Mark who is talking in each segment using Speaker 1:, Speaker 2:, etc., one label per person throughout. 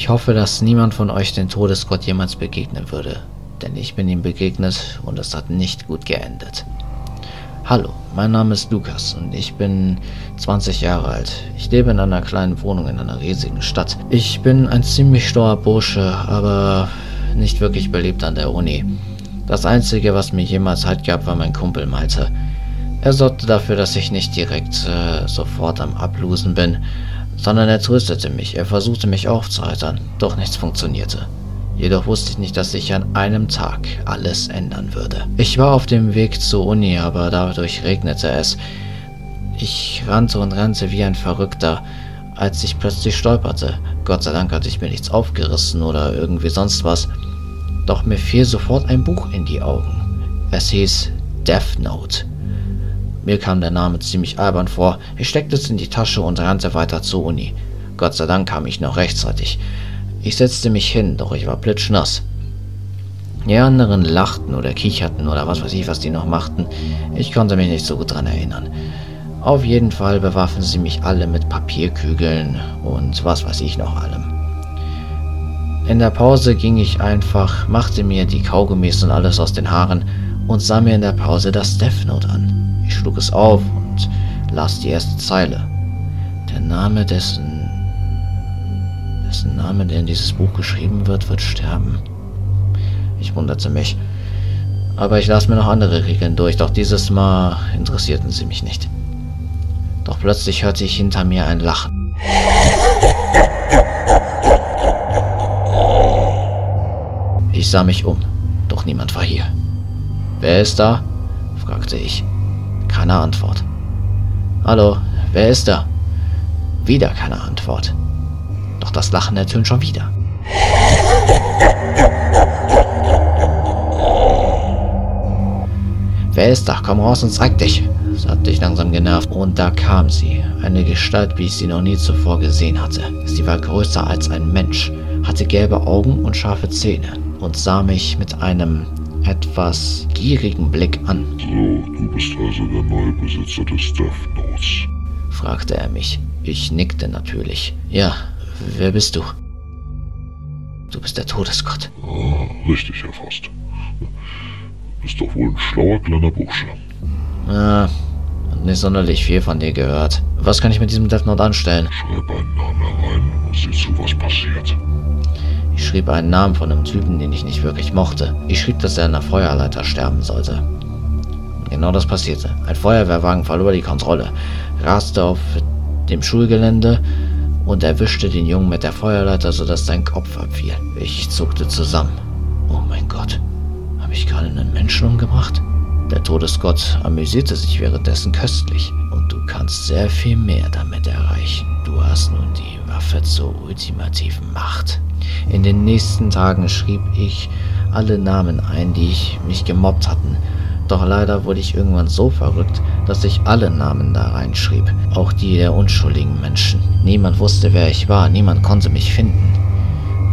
Speaker 1: Ich hoffe, dass niemand von euch den Todesgott jemals begegnen würde, denn ich bin ihm begegnet und es hat nicht gut geendet. Hallo, mein Name ist Lukas und ich bin 20 Jahre alt. Ich lebe in einer kleinen Wohnung in einer riesigen Stadt. Ich bin ein ziemlich stauer Bursche, aber nicht wirklich beliebt an der Uni. Das Einzige, was mir jemals Halt gab, war mein Kumpel Malte. Er sorgte dafür, dass ich nicht direkt äh, sofort am Ablosen bin, sondern er tröstete mich, er versuchte mich aufzuheitern, doch nichts funktionierte. Jedoch wusste ich nicht, dass sich an einem Tag alles ändern würde. Ich war auf dem Weg zur Uni, aber dadurch regnete es. Ich rannte und rannte wie ein Verrückter, als ich plötzlich stolperte. Gott sei Dank hatte ich mir nichts aufgerissen oder irgendwie sonst was. Doch mir fiel sofort ein Buch in die Augen. Es hieß Death Note. Mir kam der Name ziemlich albern vor. Ich steckte es in die Tasche und rannte weiter zur Uni. Gott sei Dank kam ich noch rechtzeitig. Ich setzte mich hin, doch ich war plitschnass. Die anderen lachten oder kicherten oder was weiß ich, was die noch machten. Ich konnte mich nicht so gut dran erinnern. Auf jeden Fall bewaffen sie mich alle mit Papierkügeln und was weiß ich noch allem. In der Pause ging ich einfach, machte mir die Kaugummis und alles aus den Haaren und sah mir in der Pause das Death Note an. Ich schlug es auf und las die erste Zeile. Der Name dessen, dessen Name, der in dieses Buch geschrieben wird, wird sterben. Ich wunderte mich. Aber ich las mir noch andere Regeln durch, doch dieses Mal interessierten sie mich nicht. Doch plötzlich hörte ich hinter mir ein Lachen. Ich sah mich um, doch niemand war hier. Wer ist da? fragte ich. Keine Antwort. Hallo, wer ist da? Wieder keine Antwort. Doch das Lachen ertönt schon wieder. Wer ist da? Komm raus und zeig dich, sagte ich langsam genervt. Und da kam sie, eine Gestalt, wie ich sie noch nie zuvor gesehen hatte. Sie war größer als ein Mensch, hatte gelbe Augen und scharfe Zähne und sah mich mit einem etwas gierigen Blick an.
Speaker 2: So, du bist also der neue Besitzer des Death Notes.
Speaker 1: fragte er mich. Ich nickte natürlich. Ja, wer bist du? Du bist der Todesgott.
Speaker 2: Ah, richtig erfasst. Bist doch wohl ein schlauer kleiner Bursche.
Speaker 1: Ah, nicht sonderlich viel von dir gehört. Was kann ich mit diesem Death Note anstellen?
Speaker 2: Schreib einen Namen herein und sieh zu, was passiert.
Speaker 1: Ich schrieb einen Namen von einem Typen, den ich nicht wirklich mochte. Ich schrieb, dass er in der Feuerleiter sterben sollte. Genau das passierte. Ein Feuerwehrwagen verlor die Kontrolle, raste auf dem Schulgelände und erwischte den Jungen mit der Feuerleiter, sodass sein Kopf abfiel. Ich zuckte zusammen. Oh mein Gott, habe ich gerade einen Menschen umgebracht? Der Todesgott amüsierte sich währenddessen köstlich. Und du kannst sehr viel mehr damit erreichen. Du hast nun die Waffe zur ultimativen Macht. In den nächsten Tagen schrieb ich alle Namen ein, die ich mich gemobbt hatten. Doch leider wurde ich irgendwann so verrückt, dass ich alle Namen da reinschrieb, auch die der unschuldigen Menschen. Niemand wusste, wer ich war, niemand konnte mich finden.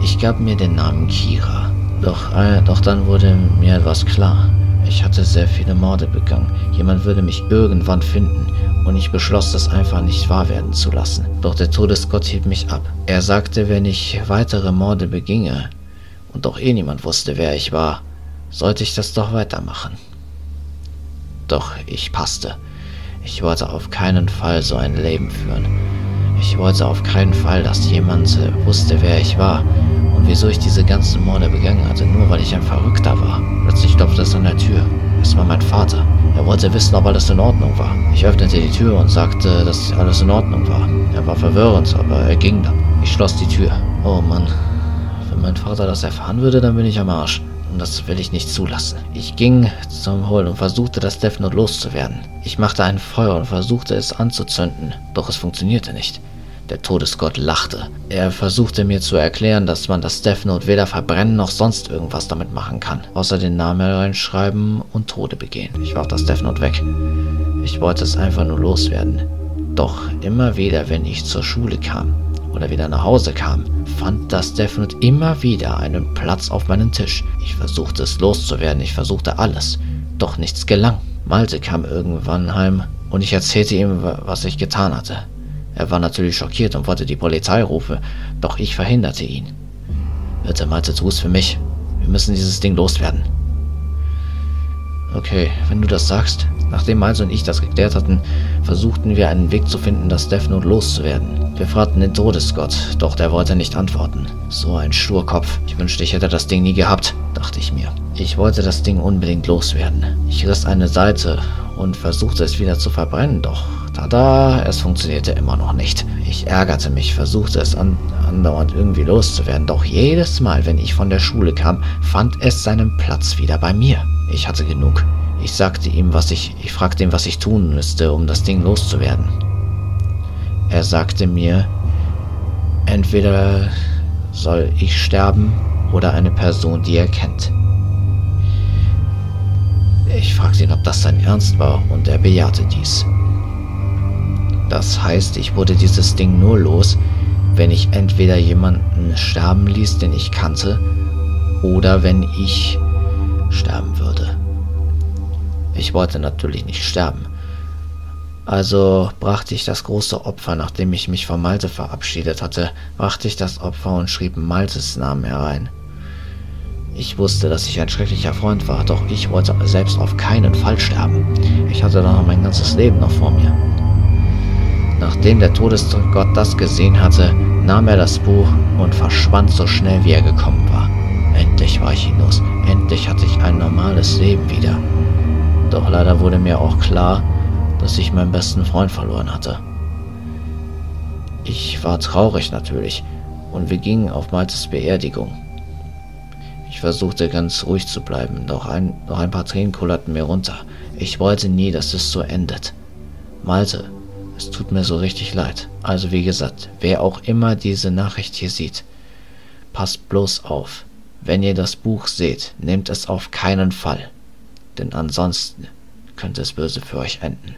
Speaker 1: Ich gab mir den Namen Kira. Doch, äh, doch dann wurde mir etwas klar. Ich hatte sehr viele Morde begangen. Jemand würde mich irgendwann finden. Und ich beschloss, das einfach nicht wahr werden zu lassen. Doch der Todesgott hielt mich ab. Er sagte, wenn ich weitere Morde beginge und doch eh niemand wusste, wer ich war, sollte ich das doch weitermachen. Doch ich passte. Ich wollte auf keinen Fall so ein Leben führen. Ich wollte auf keinen Fall, dass jemand wusste, wer ich war wieso ich diese ganzen Morde begangen hatte, nur weil ich ein Verrückter war. Plötzlich klopfte es an der Tür. Es war mein Vater. Er wollte wissen, ob alles in Ordnung war. Ich öffnete die Tür und sagte, dass alles in Ordnung war. Er war verwirrend, aber er ging dann. Ich schloss die Tür. Oh Mann. Wenn mein Vater das erfahren würde, dann bin ich am Arsch. Und das will ich nicht zulassen. Ich ging zum Hol und versuchte, das Death Note loszuwerden. Ich machte ein Feuer und versuchte es anzuzünden, doch es funktionierte nicht. Der Todesgott lachte. Er versuchte mir zu erklären, dass man das Death Note weder verbrennen noch sonst irgendwas damit machen kann, außer den Namen reinschreiben und Tode begehen. Ich warf das Death Note weg. Ich wollte es einfach nur loswerden. Doch immer wieder, wenn ich zur Schule kam oder wieder nach Hause kam, fand das Death Note immer wieder einen Platz auf meinem Tisch. Ich versuchte es loszuwerden, ich versuchte alles, doch nichts gelang. Malte kam irgendwann heim und ich erzählte ihm, was ich getan hatte. Er war natürlich schockiert und wollte die Polizei rufen, doch ich verhinderte ihn. Bitte, Malte, tu es für mich. Wir müssen dieses Ding loswerden. Okay, wenn du das sagst. Nachdem Miles und ich das geklärt hatten, versuchten wir einen Weg zu finden, das Death Note loszuwerden. Wir fragten den Todesgott, doch der wollte nicht antworten. So ein Sturkopf. Ich wünschte, ich hätte das Ding nie gehabt, dachte ich mir. Ich wollte das Ding unbedingt loswerden. Ich riss eine Seite und versuchte es wieder zu verbrennen, doch tada, es funktionierte immer noch nicht. Ich ärgerte mich, versuchte es an, andauernd irgendwie loszuwerden, doch jedes Mal, wenn ich von der Schule kam, fand es seinen Platz wieder bei mir. Ich hatte genug. Ich sagte ihm, was ich, ich fragte ihn, was ich tun müsste, um das Ding loszuwerden. Er sagte mir, entweder soll ich sterben oder eine Person, die er kennt. Ich fragte ihn, ob das sein Ernst war, und er bejahte dies. Das heißt, ich wurde dieses Ding nur los, wenn ich entweder jemanden sterben ließ, den ich kannte, oder wenn ich sterben würde. Ich wollte natürlich nicht sterben. Also brachte ich das große Opfer, nachdem ich mich von Malte verabschiedet hatte, brachte ich das Opfer und schrieb Maltes Namen herein. Ich wusste, dass ich ein schrecklicher Freund war, doch ich wollte selbst auf keinen Fall sterben. Ich hatte doch noch mein ganzes Leben noch vor mir. Nachdem der Todesgott das gesehen hatte, nahm er das Buch und verschwand so schnell, wie er gekommen war. Endlich war ich hinaus. Endlich hatte ich ein normales Leben wieder. Doch leider wurde mir auch klar, dass ich meinen besten Freund verloren hatte. Ich war traurig natürlich und wir gingen auf Maltes Beerdigung. Ich versuchte ganz ruhig zu bleiben, doch ein, doch ein paar Tränen kullerten mir runter. Ich wollte nie, dass es so endet. Malte, es tut mir so richtig leid. Also wie gesagt, wer auch immer diese Nachricht hier sieht, passt bloß auf. Wenn ihr das Buch seht, nehmt es auf keinen Fall denn ansonsten könnte es böse für euch enden.